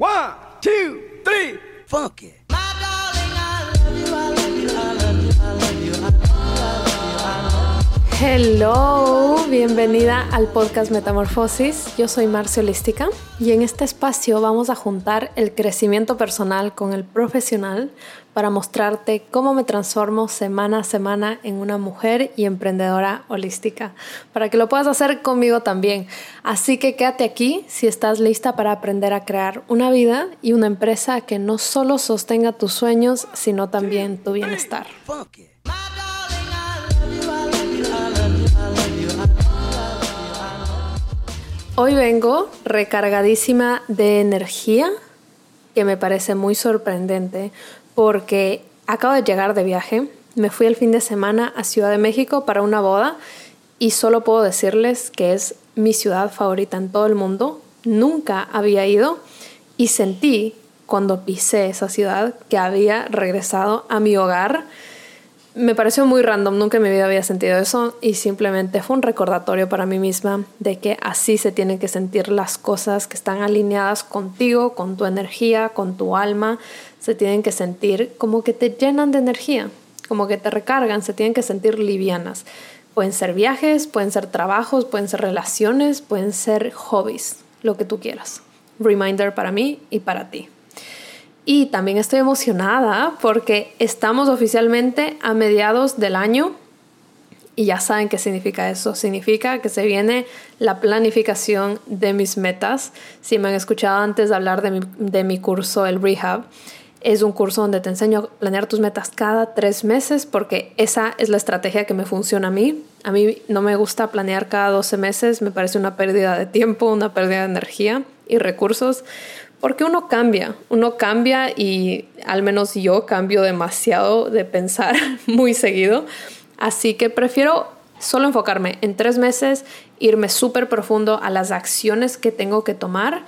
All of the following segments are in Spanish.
One, two, three, funk it. Hello, bienvenida al podcast Metamorfosis. Yo soy Marcia Holística y en este espacio vamos a juntar el crecimiento personal con el profesional para mostrarte cómo me transformo semana a semana en una mujer y emprendedora holística, para que lo puedas hacer conmigo también. Así que quédate aquí si estás lista para aprender a crear una vida y una empresa que no solo sostenga tus sueños, sino también tu bienestar. Hoy vengo recargadísima de energía, que me parece muy sorprendente, porque acabo de llegar de viaje, me fui el fin de semana a Ciudad de México para una boda y solo puedo decirles que es mi ciudad favorita en todo el mundo. Nunca había ido y sentí cuando pisé esa ciudad que había regresado a mi hogar me pareció muy random, nunca en mi vida había sentido eso y simplemente fue un recordatorio para mí misma de que así se tienen que sentir las cosas que están alineadas contigo, con tu energía, con tu alma, se tienen que sentir como que te llenan de energía, como que te recargan, se tienen que sentir livianas. Pueden ser viajes, pueden ser trabajos, pueden ser relaciones, pueden ser hobbies, lo que tú quieras. Reminder para mí y para ti. Y también estoy emocionada porque estamos oficialmente a mediados del año y ya saben qué significa eso. Significa que se viene la planificación de mis metas. Si me han escuchado antes de hablar de mi, de mi curso, el Rehab, es un curso donde te enseño a planear tus metas cada tres meses porque esa es la estrategia que me funciona a mí. A mí no me gusta planear cada 12 meses, me parece una pérdida de tiempo, una pérdida de energía y recursos. Porque uno cambia, uno cambia y al menos yo cambio demasiado de pensar muy seguido. Así que prefiero solo enfocarme en tres meses, irme súper profundo a las acciones que tengo que tomar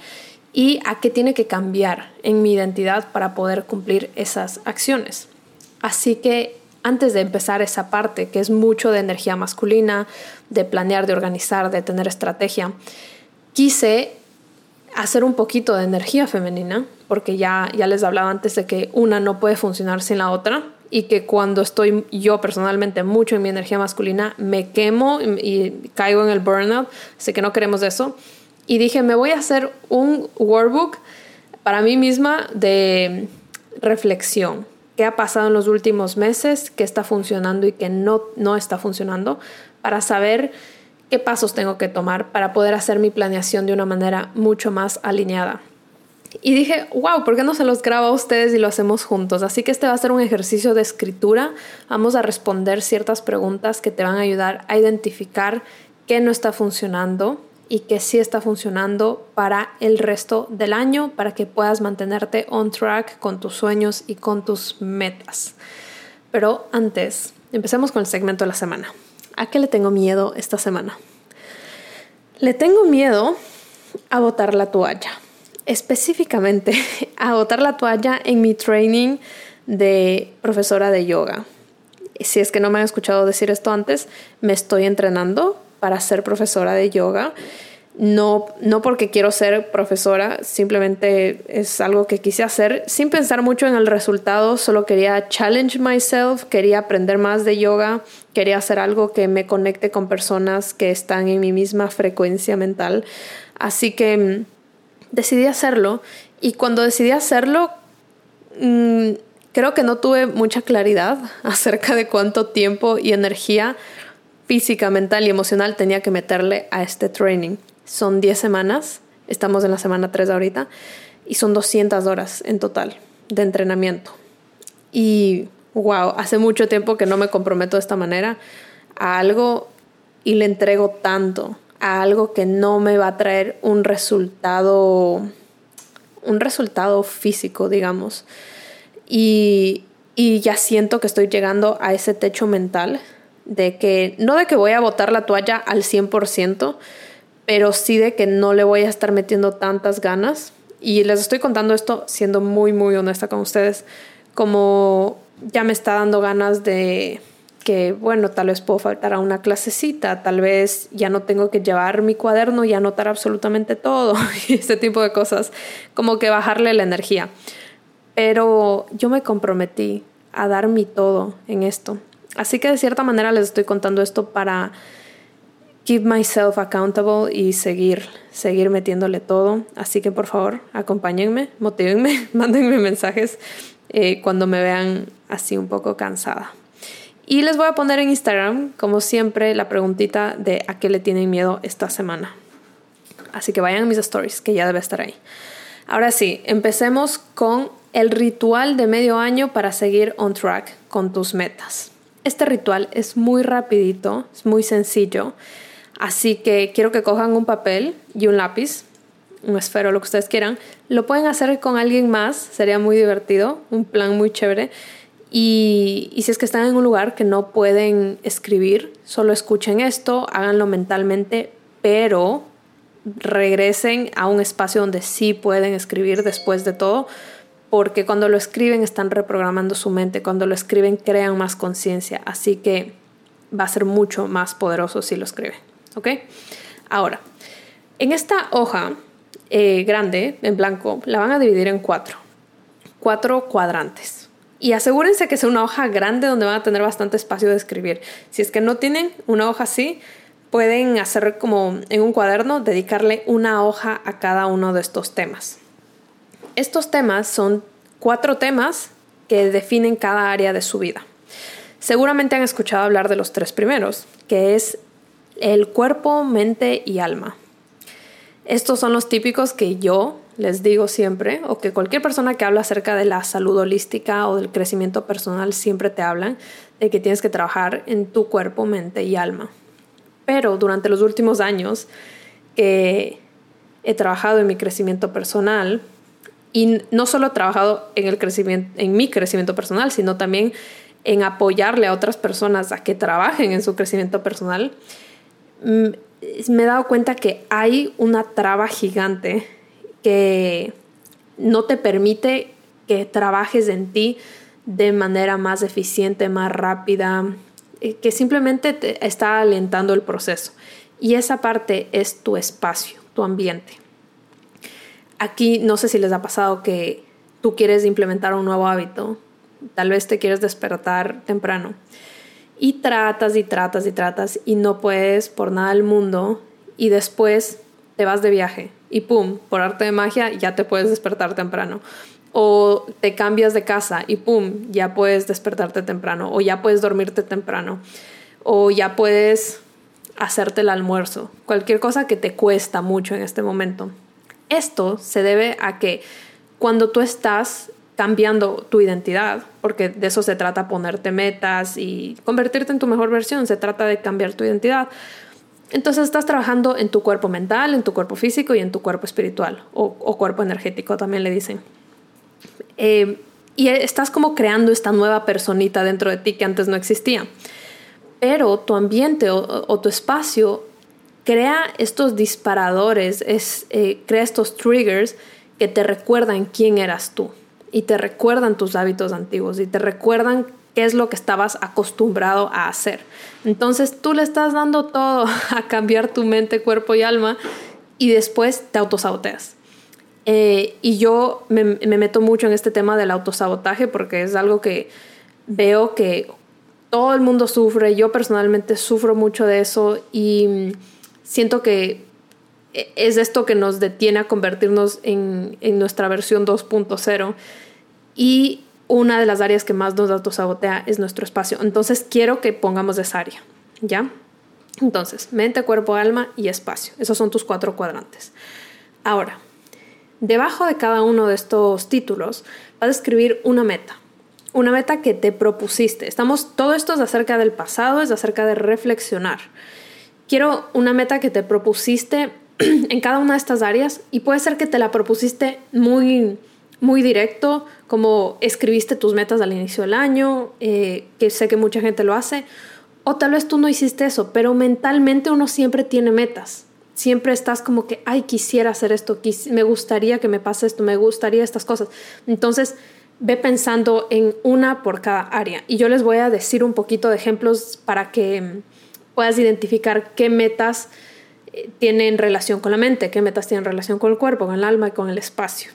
y a qué tiene que cambiar en mi identidad para poder cumplir esas acciones. Así que antes de empezar esa parte, que es mucho de energía masculina, de planear, de organizar, de tener estrategia, quise hacer un poquito de energía femenina, porque ya, ya les hablaba antes de que una no puede funcionar sin la otra y que cuando estoy yo personalmente mucho en mi energía masculina me quemo y, caigo en el burnout, así que no queremos eso. Y dije, me voy a hacer un workbook para mí misma de reflexión. ¿Qué ha pasado en los últimos meses? ¿Qué está funcionando y qué no, no está funcionando? Para saber qué pasos tengo que tomar para poder hacer mi planeación de una manera mucho más alineada. Y dije, wow, ¿por qué no se los grabo a ustedes y lo hacemos juntos? Así que este va a ser un ejercicio de escritura. Vamos a responder ciertas preguntas que te van a ayudar a identificar qué no está funcionando y qué sí está funcionando para el resto del año, para que puedas mantenerte on track con tus sueños y con tus metas. Pero antes, empecemos con el segmento de la semana. ¿A qué le tengo miedo esta semana? Le tengo miedo a botar la toalla. Específicamente a botar la toalla en mi training de profesora de yoga. Si es que no me han escuchado decir esto antes, me estoy entrenando para ser profesora de yoga no, no porque quiero ser profesora, simplemente es algo que quise hacer sin pensar mucho en el resultado, solo quería challenge myself, quería aprender más de yoga, quería hacer algo que me conecte con personas que están en mi misma frecuencia mental. Así que mm, decidí hacerlo y cuando decidí hacerlo, mm, creo que no tuve mucha claridad acerca de cuánto tiempo y energía física, mental y emocional tenía que meterle a este training. Son 10 semanas, estamos en la semana 3 ahorita, y son 200 horas en total de entrenamiento. Y wow, hace mucho tiempo que no me comprometo de esta manera a algo y le entrego tanto a algo que no me va a traer un resultado un resultado físico, digamos. Y, y ya siento que estoy llegando a ese techo mental de que no de que voy a botar la toalla al 100%, pero sí de que no le voy a estar metiendo tantas ganas. Y les estoy contando esto siendo muy, muy honesta con ustedes, como ya me está dando ganas de, que, bueno, tal vez puedo faltar a una clasecita, tal vez ya no tengo que llevar mi cuaderno y anotar absolutamente todo, y este tipo de cosas, como que bajarle la energía. Pero yo me comprometí a dar mi todo en esto. Así que de cierta manera les estoy contando esto para keep myself accountable y seguir, seguir metiéndole todo. Así que por favor, acompáñenme, motívenme, mándenme mensajes eh, cuando me vean así un poco cansada. Y les voy a poner en Instagram, como siempre, la preguntita de a qué le tienen miedo esta semana. Así que vayan a mis stories, que ya debe estar ahí. Ahora sí, empecemos con el ritual de medio año para seguir on track con tus metas. Este ritual es muy rapidito, es muy sencillo, así que quiero que cojan un papel y un lápiz, un esfero, lo que ustedes quieran. Lo pueden hacer con alguien más, sería muy divertido, un plan muy chévere. Y, si es que están en un lugar que no pueden escribir, solo escuchen esto, háganlo mentalmente, pero regresen a un espacio donde sí pueden escribir después de todo, porque cuando lo escriben están reprogramando su mente, cuando lo escriben crean más conciencia, así que va a ser mucho más poderoso si lo escriben, ¿ok? Ahora, en esta hoja eh, grande, en blanco, la van a dividir en cuatro, cuatro cuadrantes. Y asegúrense que sea una hoja grande donde van a tener bastante espacio de escribir. Si es que no tienen una hoja así, pueden hacer como en un cuaderno, dedicarle una hoja a cada uno de estos temas. Estos temas son cuatro temas que definen cada área de su vida. Seguramente han escuchado hablar de los tres primeros, que es el cuerpo, mente y alma. Estos son los típicos que yo les digo siempre, o que cualquier persona que habla acerca de la salud holística o del crecimiento personal siempre te hablan, de que tienes que trabajar en tu cuerpo, mente y alma. Pero durante los últimos años que he trabajado en mi crecimiento personal, y no solo he trabajado en, el crecimiento, en mi crecimiento personal, sino también en apoyarle a otras personas a que trabajen en su crecimiento personal, me he dado cuenta que hay una traba gigante que no te permite que trabajes en ti de manera más eficiente, más rápida, eh, que simplemente te está alentando el proceso. Y esa parte es tu espacio, tu ambiente. Aquí no sé si les ha pasado que tú quieres implementar un nuevo hábito, tal vez te quieres despertar temprano y tratas y tratas y tratas y no puedes por nada del mundo y después te vas de viaje y pum, por arte de magia ya te puedes despertar temprano o te cambias de casa y pum, ya puedes despertarte temprano, o ya puedes dormirte temprano, o ya puedes hacerte el almuerzo, cualquier cosa que te cuesta mucho en este momento. Esto se debe a que cuando tú estás cambiando tu identidad, porque de eso se trata ponerte metas y convertirte en tu mejor versión, se trata de cambiar tu identidad. Entonces estás trabajando en tu cuerpo mental, en tu cuerpo físico y en tu cuerpo espiritual o, cuerpo energético, también le dicen. Eh, y estás como creando esta nueva personita dentro de ti que antes no existía. Pero tu ambiente o, tu espacio crea estos disparadores, es, eh, crea estos triggers que te recuerdan quién eras tú y te recuerdan tus hábitos antiguos y te recuerdan qué es lo que estabas acostumbrado a hacer. Entonces tú le estás dando todo a cambiar tu mente, cuerpo y alma y después te autosaboteas. Eh, y yo me, meto mucho en este tema del autosabotaje porque es algo que veo que todo el mundo sufre, yo personalmente sufro mucho de eso y siento que es esto que nos detiene a convertirnos en, en nuestra versión 2.0 y una de las áreas que más nos autosabotea es nuestro espacio. Entonces quiero que pongamos esa área, ¿ya? Entonces, mente, cuerpo, alma y espacio. Esos son tus cuatro cuadrantes. Ahora, Debajo de cada uno de estos títulos vas a escribir una meta, una meta que te propusiste. Estamos, todo esto es acerca del pasado, es acerca de reflexionar. Quiero una meta que te propusiste en cada una de estas áreas y puede ser que te la propusiste muy, muy directo, como escribiste tus metas al inicio del año, eh, que sé que mucha gente lo hace, o tal vez tú no hiciste eso, pero mentalmente uno siempre tiene metas siempre estás como que, ay, quisiera hacer esto, me gustaría que me pase esto, me gustaría estas cosas. Entonces, ve pensando en una por cada área. Y yo les voy a decir un poquito de ejemplos para que mm, puedas identificar qué metas tienen relación con la mente, qué metas tienen relación con el cuerpo, con el alma y con el espacio,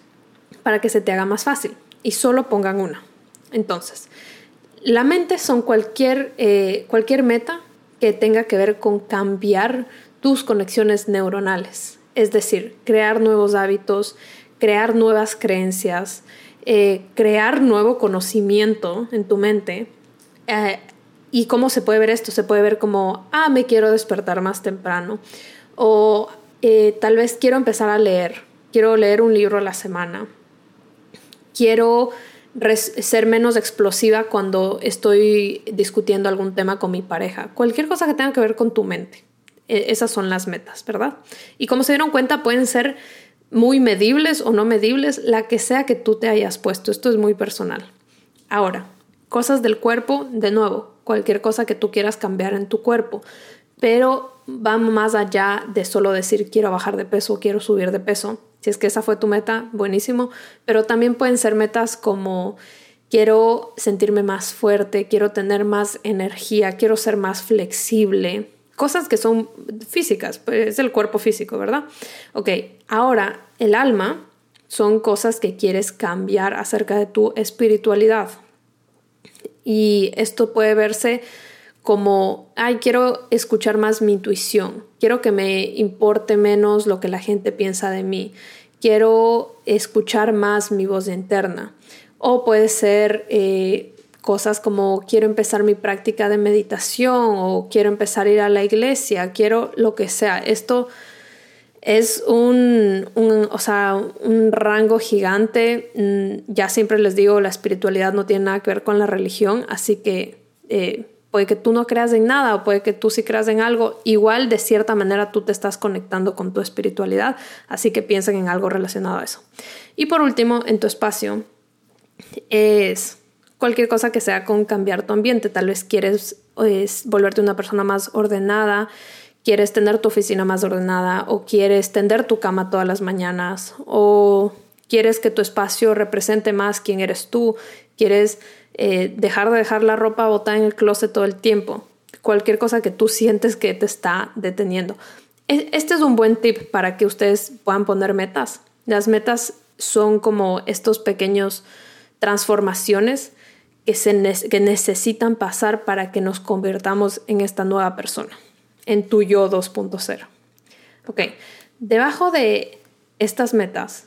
para que se te haga más fácil. Y solo pongan una. Entonces, la mente son cualquier, eh, cualquier meta que tenga que ver con cambiar tus conexiones neuronales, es decir, crear nuevos hábitos, crear nuevas creencias, eh, crear nuevo conocimiento en tu mente. Eh, ¿Y cómo se puede ver esto? Se puede ver como, ah, me quiero despertar más temprano. O eh, tal vez quiero empezar a leer. Quiero leer un libro a la semana. Quiero ser menos explosiva cuando estoy discutiendo algún tema con mi pareja. Cualquier cosa que tenga que ver con tu mente. E, esas son las metas, ¿verdad? Y como se dieron cuenta, pueden ser muy medibles o no medibles, la que sea que tú te hayas puesto. Esto es muy personal. Ahora, cosas del cuerpo, de nuevo, cualquier cosa que tú quieras cambiar en tu cuerpo, pero va más allá de solo decir quiero bajar de peso quiero subir de peso. Si es que esa fue tu meta, buenísimo, pero también pueden ser metas como quiero sentirme más fuerte, quiero tener más energía, quiero ser más flexible, cosas que son físicas, pues es el cuerpo físico, ¿verdad? Ok, ahora el alma son cosas que quieres cambiar acerca de tu espiritualidad. Y esto puede verse como, ay, quiero escuchar más mi intuición, quiero que me importe menos lo que la gente piensa de mí, quiero escuchar más mi voz interna. O puede ser eh, cosas como quiero empezar mi práctica de meditación o quiero empezar a ir a la iglesia, quiero lo que sea. Esto es un, o sea, un rango gigante. Mm, ya siempre les digo, la espiritualidad no tiene nada que ver con la religión, así que eh, puede que tú no creas en nada o puede que tú sí creas en algo. Igual, de cierta manera, tú te estás conectando con tu espiritualidad, así que piensen en algo relacionado a eso. Y por último, en tu espacio es cualquier cosa que sea con cambiar tu ambiente. Tal vez quieres volverte una persona más ordenada, quieres tener tu oficina más ordenada o quieres tender tu cama todas las mañanas o quieres que tu espacio represente más quién eres tú, quieres eh, dejar de dejar la ropa botada en el closet todo el tiempo, cualquier cosa que tú sientes que te está deteniendo. E, este es un buen tip para que ustedes puedan poner metas. Las metas son como estos pequeños transformaciones que, se que necesitan pasar para que nos convirtamos en esta nueva persona, en tu yo 2.0. Ok, debajo de estas metas,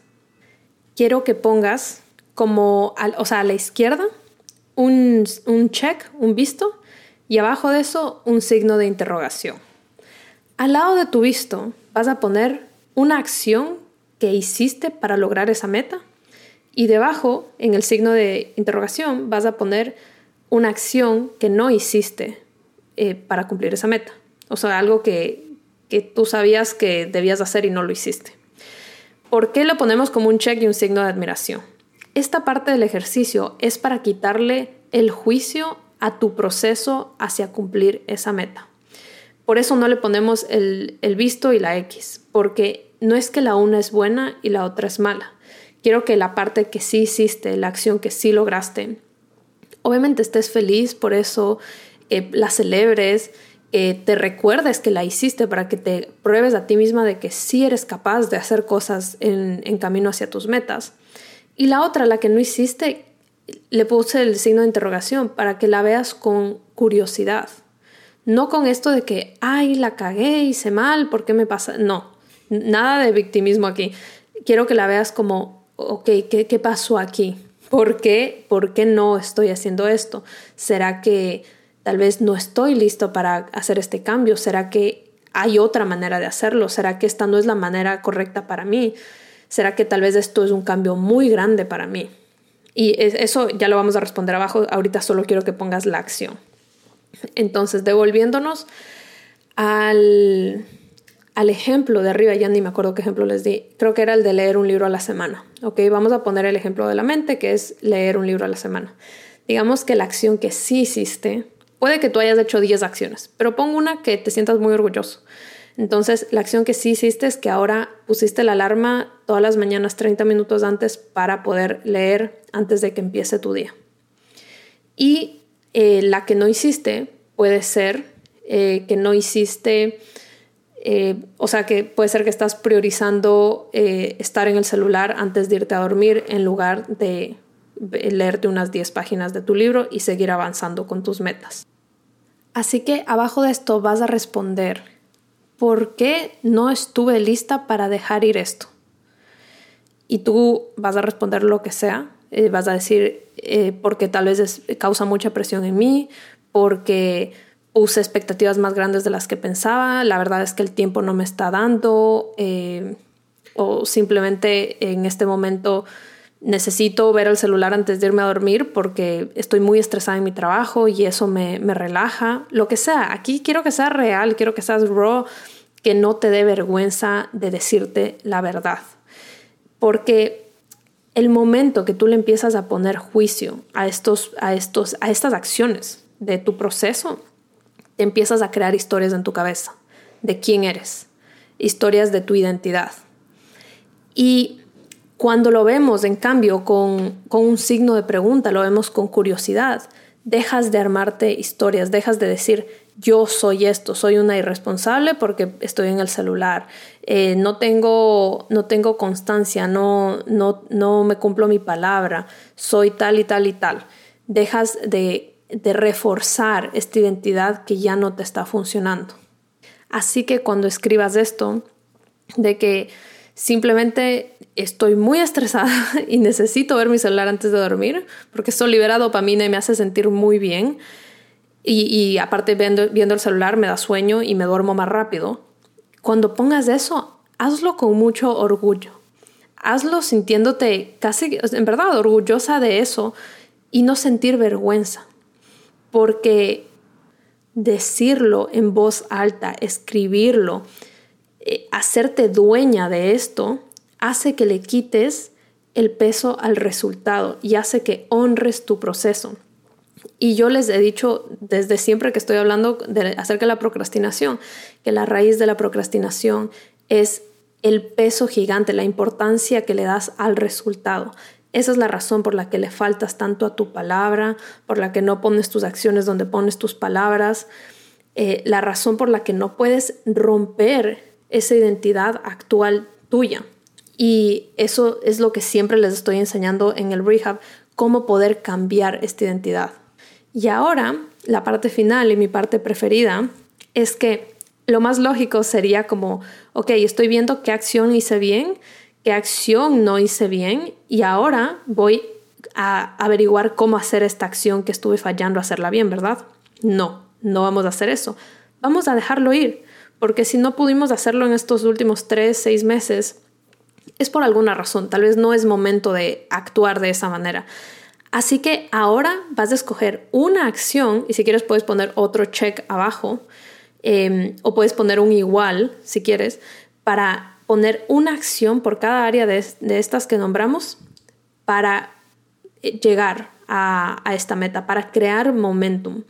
quiero que pongas como, o sea, a la izquierda, un, un check, un visto, y abajo de eso, un signo de interrogación. Al lado de tu visto, vas a poner una acción que hiciste para lograr esa meta y debajo, en el signo de interrogación, vas a poner una acción que no hiciste eh, para cumplir esa meta. O sea, algo que, que tú sabías que debías hacer y no lo hiciste. ¿Por qué lo ponemos como un check y un signo de admiración? Esta parte del ejercicio es para quitarle el juicio a tu proceso hacia cumplir esa meta. Por eso no le ponemos el, el visto y la X, porque no es que la una es buena y la otra es mala. Quiero que la parte que sí hiciste, la acción que sí lograste, obviamente estés feliz por eso, eh, la celebres, eh, te recuerdes que la hiciste para que te pruebes a ti misma de que sí eres capaz de hacer cosas en, en camino hacia tus metas. Y la otra, la que no hiciste, le puse el signo de interrogación para que la veas con curiosidad. No con esto de que, ay, la cagué, hice mal, ¿por qué me pasa? No, nada de victimismo aquí. Quiero que la veas como, ok, ¿qué, pasó aquí? ¿Por qué? ¿Por qué no estoy haciendo esto? ¿Será que tal vez no estoy listo para hacer este cambio? ¿Será que hay otra manera de hacerlo? ¿Será que esta no es la manera correcta para mí? ¿Será que tal vez esto es un cambio muy grande para mí? Y eso ya lo vamos a responder abajo. Ahorita solo quiero que pongas la acción. Entonces, devolviéndonos al, al ejemplo de arriba, ya ni me acuerdo qué ejemplo les di, creo que era el de leer un libro a la semana. Ok, vamos a poner el ejemplo de la mente, que es leer un libro a la semana. Digamos que la acción que sí hiciste, puede que tú hayas hecho 10 acciones, pero pongo una que te sientas muy orgulloso. Entonces, la acción que sí hiciste es que ahora pusiste la alarma todas las mañanas 30 minutos antes para poder leer antes de que empiece tu día. Y eh, la que no hiciste puede ser eh, que no hiciste, eh, o sea, que puede ser que estás priorizando estar en el celular antes de irte a dormir en lugar de leerte unas 10 páginas de tu libro y seguir avanzando con tus metas. Así que abajo de esto vas a responder, ¿por qué no estuve lista para dejar ir esto? Y tú vas a responder lo que sea, eh, vas a decir eh, porque tal vez causa mucha presión en mí, porque puse expectativas más grandes de las que pensaba, la verdad es que el tiempo no me está dando, eh, o simplemente en este momento necesito ver el celular antes de irme a dormir porque estoy muy estresada en mi trabajo y eso me, me relaja, lo que sea. Aquí quiero que sea real, quiero que seas raw, que no te dé vergüenza de decirte la verdad. Porque el momento que tú le empiezas a poner juicio a, estos, a, estos, a estas acciones de tu proceso, te empiezas a crear historias en tu cabeza de quién eres, historias de tu identidad. Y cuando lo vemos, en cambio, con, con un signo de pregunta, lo vemos con curiosidad, dejas de armarte historias, dejas de decir, yo soy esto, soy una irresponsable porque estoy en el celular, eh, no, tengo, no tengo constancia, no, no, no me cumplo mi palabra, soy tal y tal y tal. Dejas de, de reforzar esta identidad que ya no te está funcionando. Así que cuando escribas esto, de que simplemente estoy muy estresada y necesito ver mi celular antes de dormir, porque esto libera dopamina y me hace sentir muy bien, y, aparte viendo, viendo el celular me da sueño y me duermo más rápido. Cuando pongas eso, hazlo con mucho orgullo. Hazlo sintiéndote casi, en verdad, orgullosa de eso y no sentir vergüenza. Porque decirlo en voz alta, escribirlo, eh, hacerte dueña de esto, hace que le quites el peso al resultado y hace que honres tu proceso. Y yo les he dicho desde siempre que estoy hablando acerca de la procrastinación, que la raíz de la procrastinación es el peso gigante, la importancia que le das al resultado. Esa es la razón por la que le faltas tanto a tu palabra, por la que no pones tus acciones donde pones tus palabras, eh, la razón por la que no puedes romper esa identidad actual tuya. Y eso es lo que siempre les estoy enseñando en el rehab, cómo poder cambiar esta identidad. Y ahora, la parte final y mi parte preferida es que lo más lógico sería como, ok, estoy viendo qué acción hice bien, qué acción no hice bien y ahora voy a averiguar cómo hacer esta acción que estuve fallando, hacerla bien, ¿verdad? No, no vamos a hacer eso. Vamos a dejarlo ir, porque si no pudimos hacerlo en estos últimos tres, seis meses, es por alguna razón, tal vez no es momento de actuar de esa manera. Así que ahora vas a escoger una acción y si quieres puedes poner otro check abajo em, o puedes poner un igual si quieres para poner una acción por cada área de, estas que nombramos para eh, llegar a, esta meta, para crear momentum.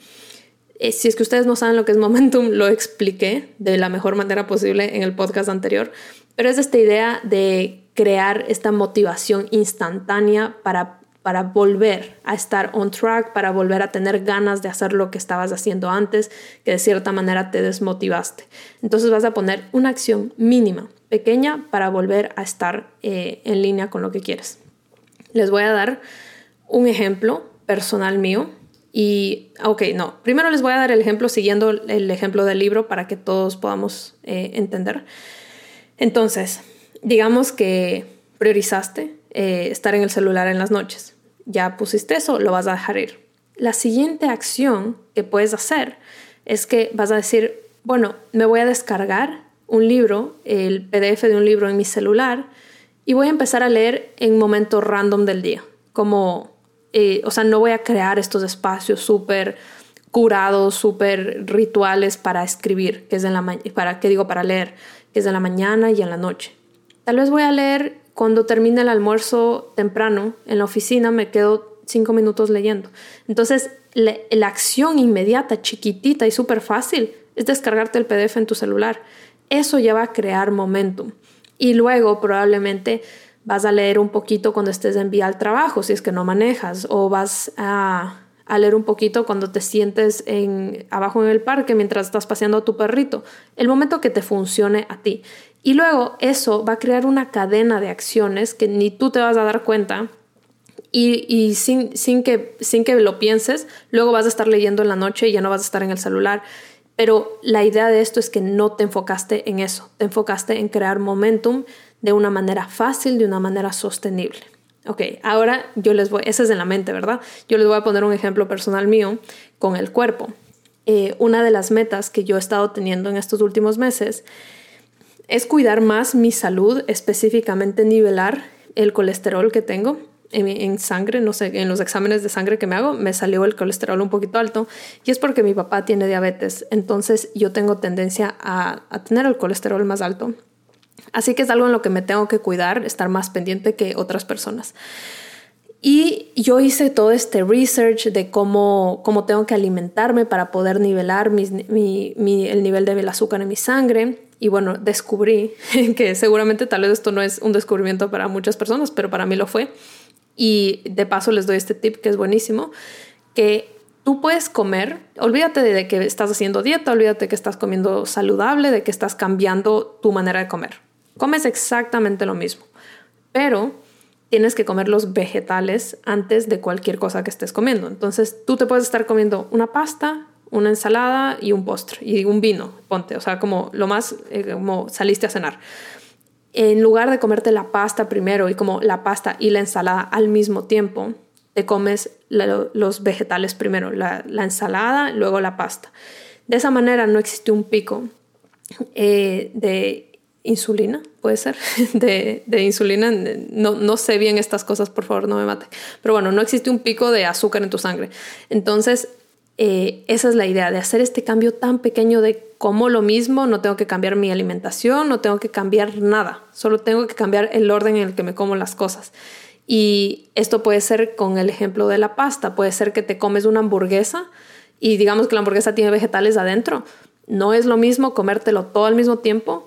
Eh, si es que ustedes no saben lo que es momentum, lo expliqué de la mejor manera posible en el podcast anterior, pero es esta idea de crear esta motivación instantánea para para volver a estar on track, para volver a tener ganas de hacer lo que estabas haciendo antes, que de cierta manera te desmotivaste. Entonces vas a poner una acción mínima, pequeña, para volver a estar eh, en línea con lo que quieres. Les voy a dar un ejemplo personal mío. Y, ok, no, primero les voy a dar el ejemplo siguiendo el ejemplo del libro para que todos podamos eh, entender. Entonces, digamos que priorizaste eh, estar en el celular en las noches ya pusiste eso, lo vas a dejar ir. La siguiente acción que puedes hacer es que vas a decir, bueno, me voy a descargar un libro, el PDF de un libro en mi celular y voy a empezar a leer en momentos random del día. Como, eh, o sea, no voy a crear estos espacios súper curados, súper rituales para escribir, que es en la para, ¿qué digo? Para leer, que es en la mañana y en la noche. Tal vez voy a leer cuando termina el almuerzo temprano en la oficina, me quedo cinco minutos leyendo. Entonces, la acción inmediata, chiquitita y súper fácil es descargarte el PDF en tu celular eso ya va a crear momentum. Y luego probablemente vas a leer un poquito cuando estés en vía al trabajo, si es que no manejas, o vas a, leer un poquito cuando te sientes en, abajo en el parque mientras estás paseando a tu perrito. El momento que te funcione a ti. Y luego eso va a crear una cadena de acciones que ni tú te vas a dar cuenta y, sin, sin, que, sin que lo pienses, luego vas a estar leyendo en la noche y ya no vas a estar en el celular. Pero la idea de esto es que no te enfocaste en eso, te enfocaste en crear momentum de una manera fácil, de una manera sostenible. Ok, ahora yo les voy, ese es en la mente, ¿verdad? Yo les voy a poner un ejemplo personal mío con el cuerpo. Eh, una de las metas que yo he estado teniendo en estos últimos meses es cuidar más mi salud, específicamente nivelar el colesterol que tengo en, sangre, no sé, en los exámenes de sangre que me hago, me salió el colesterol un poquito alto y es porque mi papá tiene diabetes, entonces yo tengo tendencia a, a tener el colesterol más alto. Así que es algo en lo que me tengo que cuidar, estar más pendiente que otras personas. Y yo hice todo este research de cómo, cómo tengo que alimentarme para poder nivelar mi, mi, el nivel de azúcar en mi sangre. Y bueno, descubrí que seguramente tal vez esto no es un descubrimiento para muchas personas, pero para mí lo fue. Y de paso les doy este tip que es buenísimo, que tú puedes comer, olvídate de que estás haciendo dieta, olvídate que estás comiendo saludable, de que estás cambiando tu manera de comer. Comes exactamente lo mismo, pero tienes que comer los vegetales antes de cualquier cosa que estés comiendo. Entonces tú te puedes estar comiendo una pasta, una ensalada y un postre y un vino, ponte, o sea, como lo más, eh, como saliste a cenar en lugar de comerte la pasta primero y como la pasta y la ensalada al mismo tiempo, te comes los vegetales primero, la, ensalada, luego la pasta. De esa manera no existe un pico eh, de insulina, puede ser, de, insulina. No, no, sé bien estas cosas, por favor, no me mate. Pero bueno, no existe un pico de azúcar en tu sangre. Entonces, eh, esa es la idea, de hacer este cambio tan pequeño de como lo mismo, no tengo que cambiar mi alimentación, no tengo que cambiar nada, solo tengo que cambiar el orden en el que me como las cosas. Y esto puede ser con el ejemplo de la pasta, puede ser que te comes una hamburguesa y digamos que la hamburguesa tiene vegetales adentro. No es lo mismo comértelo todo al mismo tiempo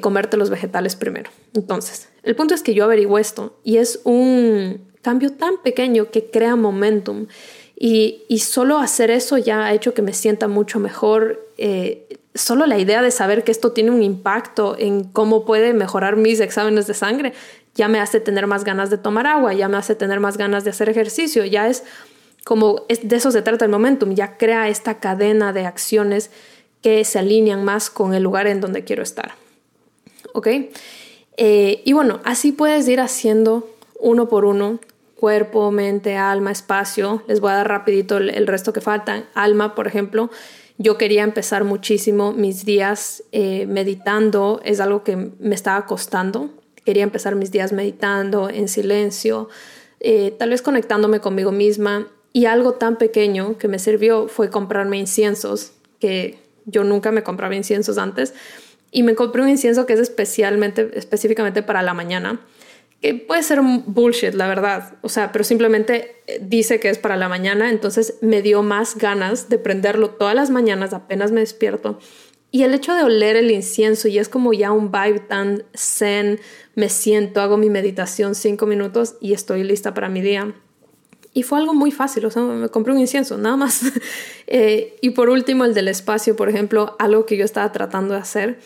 comerte los vegetales primero. Entonces, el punto es que yo averiguo esto y es un cambio tan pequeño que crea momentum y, solo hacer eso ya ha hecho que me sienta mucho mejor. Eh, solo la idea de saber que esto tiene un impacto en cómo puede mejorar mis exámenes de sangre ya me hace tener más ganas de tomar agua, ya me hace tener más ganas de hacer ejercicio, ya es como de eso se trata el momentum, ya crea esta cadena de acciones que se alinean más con el lugar en donde quiero estar. ¿Ok? Eh, y bueno, así puedes ir haciendo uno por uno cuerpo, mente, alma, espacio. Les voy a dar rapidito el, resto que faltan. Alma, por ejemplo, yo quería empezar muchísimo mis días eh, meditando, es algo que me estaba costando. Quería empezar mis días meditando, en silencio, eh, tal vez conectándome conmigo misma. Y algo tan pequeño que me sirvió fue comprarme inciensos, que yo nunca me compraba inciensos antes. Y me compré un incienso que es especialmente, específicamente para la mañana que puede ser un bullshit, la verdad. O sea, pero simplemente eh, dice que es para la mañana, entonces me dio más ganas de prenderlo todas las mañanas apenas me despierto. Y el hecho de oler el incienso y es como ya un vibe tan zen, me siento, hago mi meditación cinco minutos y estoy lista para mi día. Y fue algo muy fácil, o sea, me compré un incienso, nada más. Eh, y por último, el del espacio, por ejemplo, algo que yo estaba tratando de hacer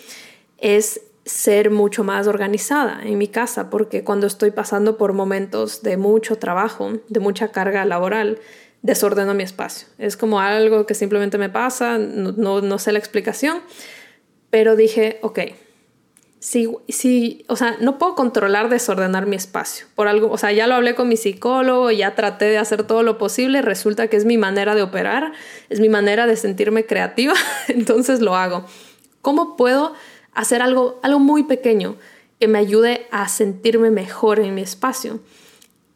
es ser mucho más organizada en mi casa, porque cuando estoy pasando por momentos de mucho trabajo, de mucha carga laboral, desordeno mi espacio. Es como algo que simplemente me pasa, no, no, sé la explicación, pero dije, ok, si, si, o sea, no puedo controlar desordenar mi espacio. Por algo, o sea, ya lo hablé con mi psicólogo, ya traté de hacer todo lo posible, resulta que es mi manera de operar, es mi manera de sentirme creativa, entonces lo hago. ¿Cómo puedo hacer algo, algo muy pequeño que me ayude a sentirme mejor en mi espacio.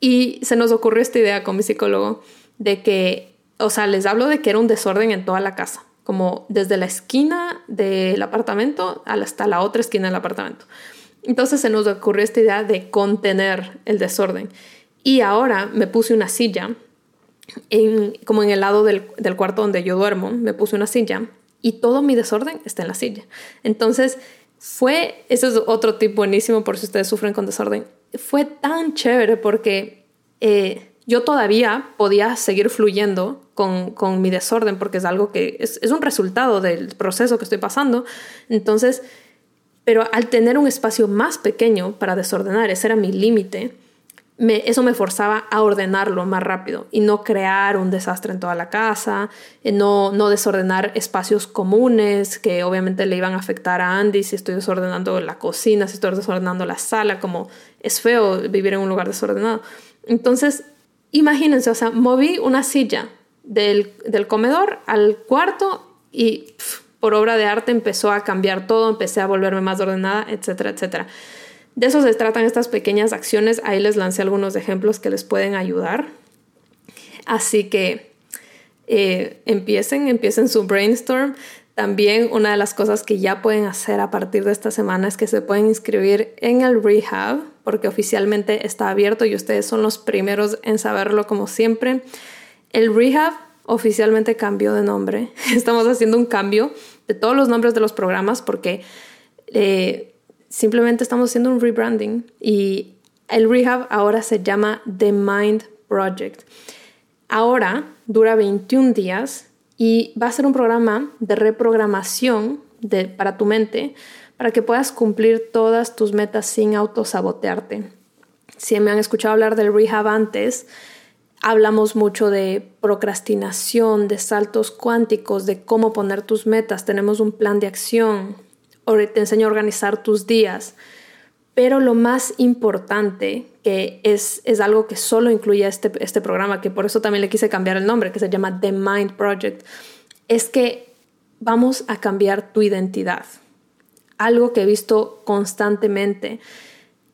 Y se nos ocurrió esta idea con mi psicólogo de que, o sea, les hablo de que era un desorden en toda la casa, como desde la esquina del apartamento hasta la otra esquina del apartamento. Entonces se nos ocurrió esta idea de contener el desorden. Y ahora me puse una silla, en, como en el lado del, cuarto donde yo duermo, me puse una silla y todo mi desorden está en la silla. Entonces, fue, ese es otro tip buenísimo por si ustedes sufren con desorden, fue tan chévere porque eh, yo todavía podía seguir fluyendo con, con, mi desorden porque es algo que es, es un resultado del proceso que estoy pasando. Entonces, pero al tener un espacio más pequeño para desordenar, ese era mi límite, eso me forzaba a ordenarlo más rápido y no crear un desastre en toda la casa, eh, no, no desordenar espacios comunes que obviamente le iban a afectar a Andy si estoy desordenando la cocina, si estoy desordenando la sala, como es feo vivir en un lugar desordenado. Entonces, imagínense, o sea, moví una silla del, del comedor al cuarto y por obra de arte empezó a cambiar todo, empecé a volverme más ordenada, etcétera, etcétera. De eso se tratan estas pequeñas acciones. Ahí les lancé algunos ejemplos que les pueden ayudar. Así que eh, empiecen, empiecen su brainstorm. También una de las cosas que ya pueden hacer a partir de esta semana es que se pueden inscribir en el rehab, porque oficialmente está abierto y ustedes son los primeros en saberlo como siempre. El rehab oficialmente cambió de nombre. Estamos haciendo un cambio de todos los nombres de los programas porque eh, simplemente estamos haciendo un rebranding y el rehab ahora se llama The Mind Project. Ahora dura 21 días y va a ser un programa de reprogramación de, para tu mente para que puedas cumplir todas tus metas sin autosabotearte. Si me han escuchado hablar del rehab antes, hablamos mucho de procrastinación, de saltos cuánticos, de cómo poner tus metas. Tenemos un plan de acción, te enseño a organizar tus días. Pero lo más importante, que es, es algo que solo incluye este, este programa, que por eso también le quise cambiar el nombre, que se llama The Mind Project, es que vamos a cambiar tu identidad. Algo que he visto constantemente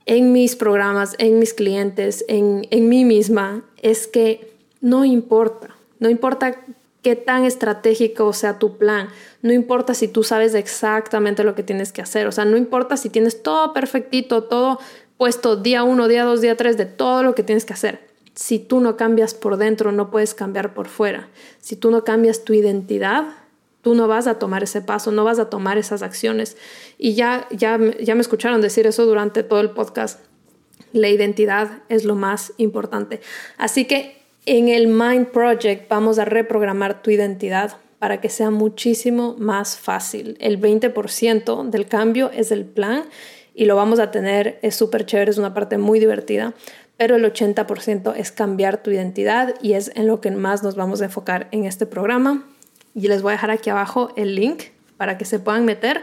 en mis programas, en mis clientes, en, en mí misma, es que no importa, no importa qué tan estratégico sea tu plan. No importa si tú sabes exactamente lo que tienes que hacer. O sea, no importa si tienes todo perfectito, todo puesto día uno, día dos, día tres de todo lo que tienes que hacer. Si tú no cambias por dentro, no puedes cambiar por fuera. Si tú no cambias tu identidad, tú no vas a tomar ese paso, no vas a tomar esas acciones. Y ya, ya, ya me escucharon decir eso durante todo el podcast. La identidad es lo más importante. Así que en el Mind Project vamos a reprogramar tu identidad para que sea muchísimo más fácil. El 20% del cambio es el plan y lo vamos a tener, es súper chévere, es una parte muy divertida, pero el 80% es cambiar tu identidad y es en lo que más nos vamos a enfocar en este programa. Y les voy a dejar aquí abajo el link para que se puedan meter.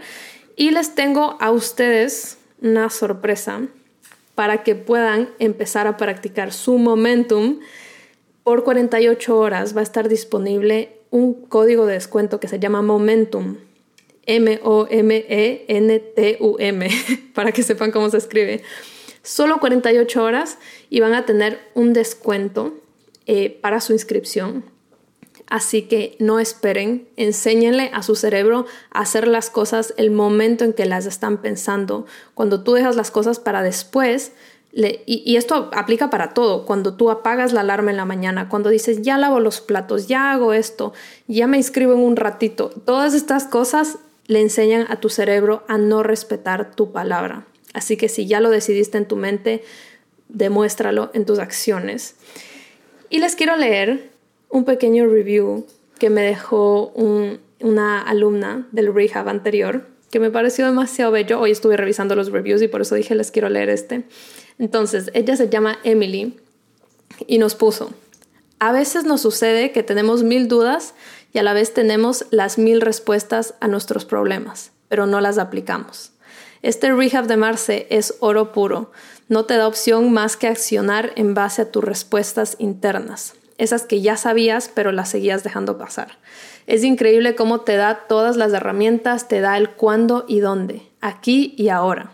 Y les tengo a ustedes una sorpresa para que puedan empezar a practicar su momentum por 48 horas va a estar disponible un código de descuento que se llama Momentum. M-O-M-E-N-T-U-M, para que sepan cómo se escribe. Solo 48 horas y van a tener un descuento eh, para su inscripción. Así que no esperen, enséñenle a su cerebro a hacer las cosas el momento en que las están pensando. Cuando tú dejas las cosas para después, y, esto aplica para todo, cuando tú apagas la alarma en la mañana, cuando dices, ya lavo los platos, ya hago esto, ya me inscribo en un ratito, todas estas cosas le enseñan a tu cerebro a no respetar tu palabra. Así que si ya lo decidiste en tu mente, demuéstralo en tus acciones. Y les quiero leer un pequeño review que me dejó una alumna del rehab anterior, que me pareció demasiado bello. Hoy estuve revisando los reviews y por eso dije les quiero leer este. Entonces, ella se llama Emily y nos puso, a veces nos sucede que tenemos mil dudas y a la vez tenemos las mil respuestas a nuestros problemas, pero no las aplicamos. Este rehab de Marce es oro puro. No te da opción más que accionar en base a tus respuestas internas, esas que ya sabías pero las seguías dejando pasar. Es increíble cómo te da todas las herramientas, te da el cuándo y dónde, aquí y ahora.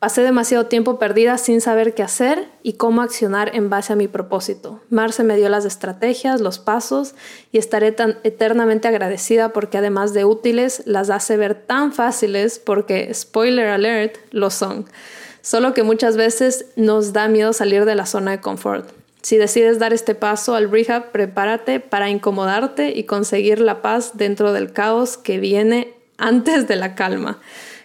Pasé demasiado tiempo perdida sin saber qué hacer y cómo accionar en base a mi propósito. Marce me dio las estrategias, los pasos y estaré tan eternamente agradecida porque además de útiles, las hace ver tan fáciles porque, spoiler alert, lo son. Solo que muchas veces nos da miedo salir de la zona de confort. Si decides dar este paso al rehab, prepárate para incomodarte y conseguir la paz dentro del caos que viene antes de la calma.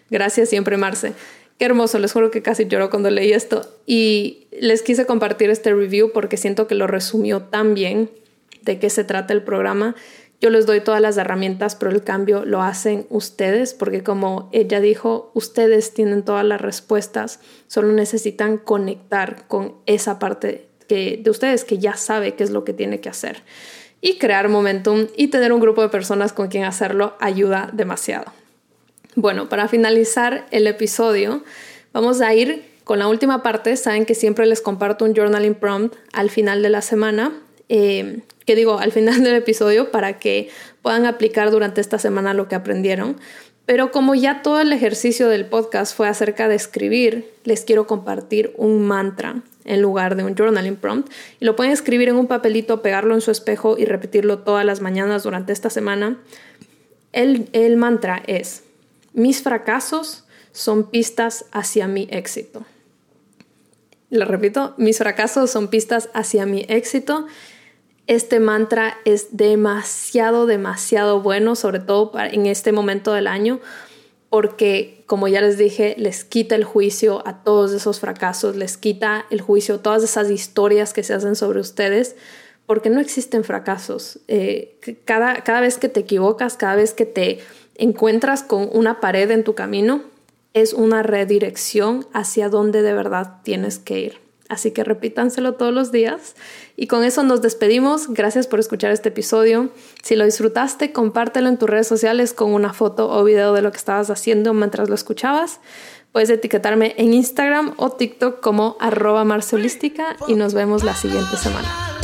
Gracias siempre, Marce. Qué hermoso, les juro que casi lloró cuando leí esto. Y les quise compartir este review porque siento que lo resumió tan bien de qué se trata el programa. Yo les doy todas las herramientas, pero el cambio lo hacen ustedes, porque como ella dijo, ustedes tienen todas las respuestas, solo necesitan conectar con esa parte que, de ustedes que ya sabe qué es lo que tiene que hacer. Y crear momentum y tener un grupo de personas con quien hacerlo ayuda demasiado. Bueno, para finalizar el episodio, vamos a ir con la última parte. Saben que siempre les comparto un journaling prompt al final de la semana. Eh, que digo al final del episodio para que puedan aplicar durante esta semana lo que aprendieron. Pero como ya todo el ejercicio del podcast fue acerca de escribir, les quiero compartir un mantra en lugar de un journaling prompt. Y lo pueden escribir en un papelito, pegarlo en su espejo y repetirlo todas las mañanas durante esta semana. El, el mantra es, mis fracasos son pistas hacia mi éxito. Lo repito, mis fracasos son pistas hacia mi éxito este mantra es demasiado, demasiado bueno, sobre todo en este momento del año, porque, como ya les dije, les quita el juicio a todos esos fracasos, les quita el juicio a todas esas historias que se hacen sobre ustedes, porque no existen fracasos. Eh, cada, cada vez que te equivocas, cada vez que te encuentras con una pared en tu camino, es una redirección hacia donde de verdad tienes que ir. Así que repítanselo todos los días. Y con eso nos despedimos. Gracias por escuchar este episodio. Si lo disfrutaste, compártelo en tus redes sociales con una foto o video de lo que estabas haciendo mientras lo escuchabas. Puedes etiquetarme en Instagram o TikTok como arroba marcelística y nos vemos la siguiente semana.